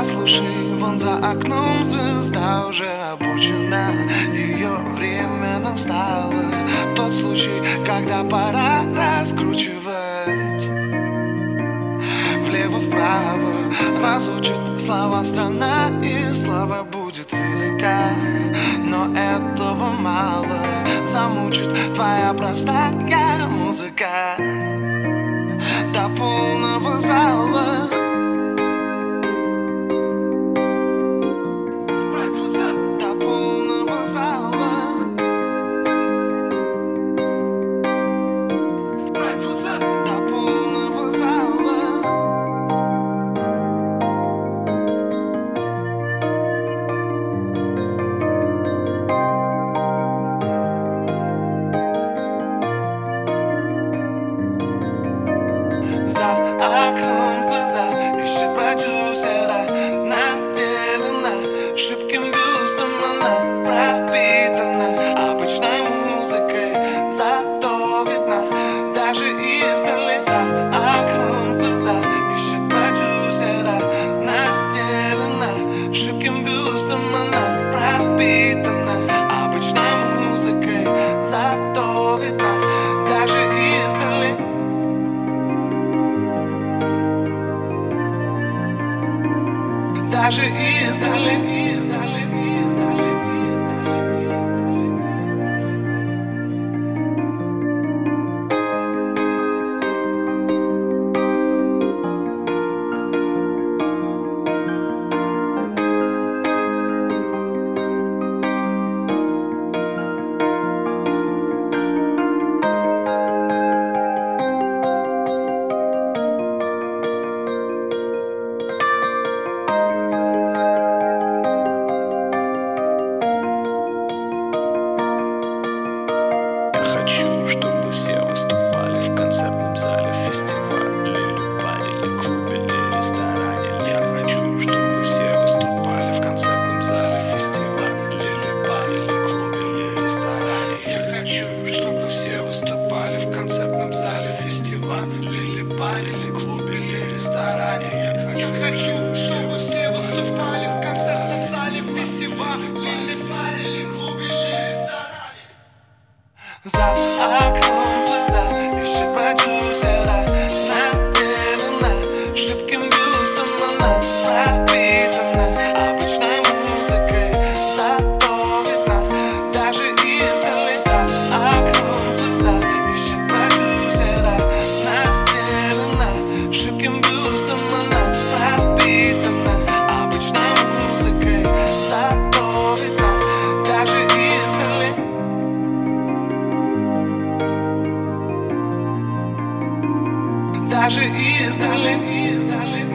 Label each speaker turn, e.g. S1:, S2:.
S1: Послушай, вон за окном звезда уже обучена. Ее время настало. Тот случай, когда пора раскручивать. Влево-вправо разучат слова страна И слава будет велика. Но этого мало Замучит твоя простая музыка. До полного зала. даже издали. education. także i znaleźli.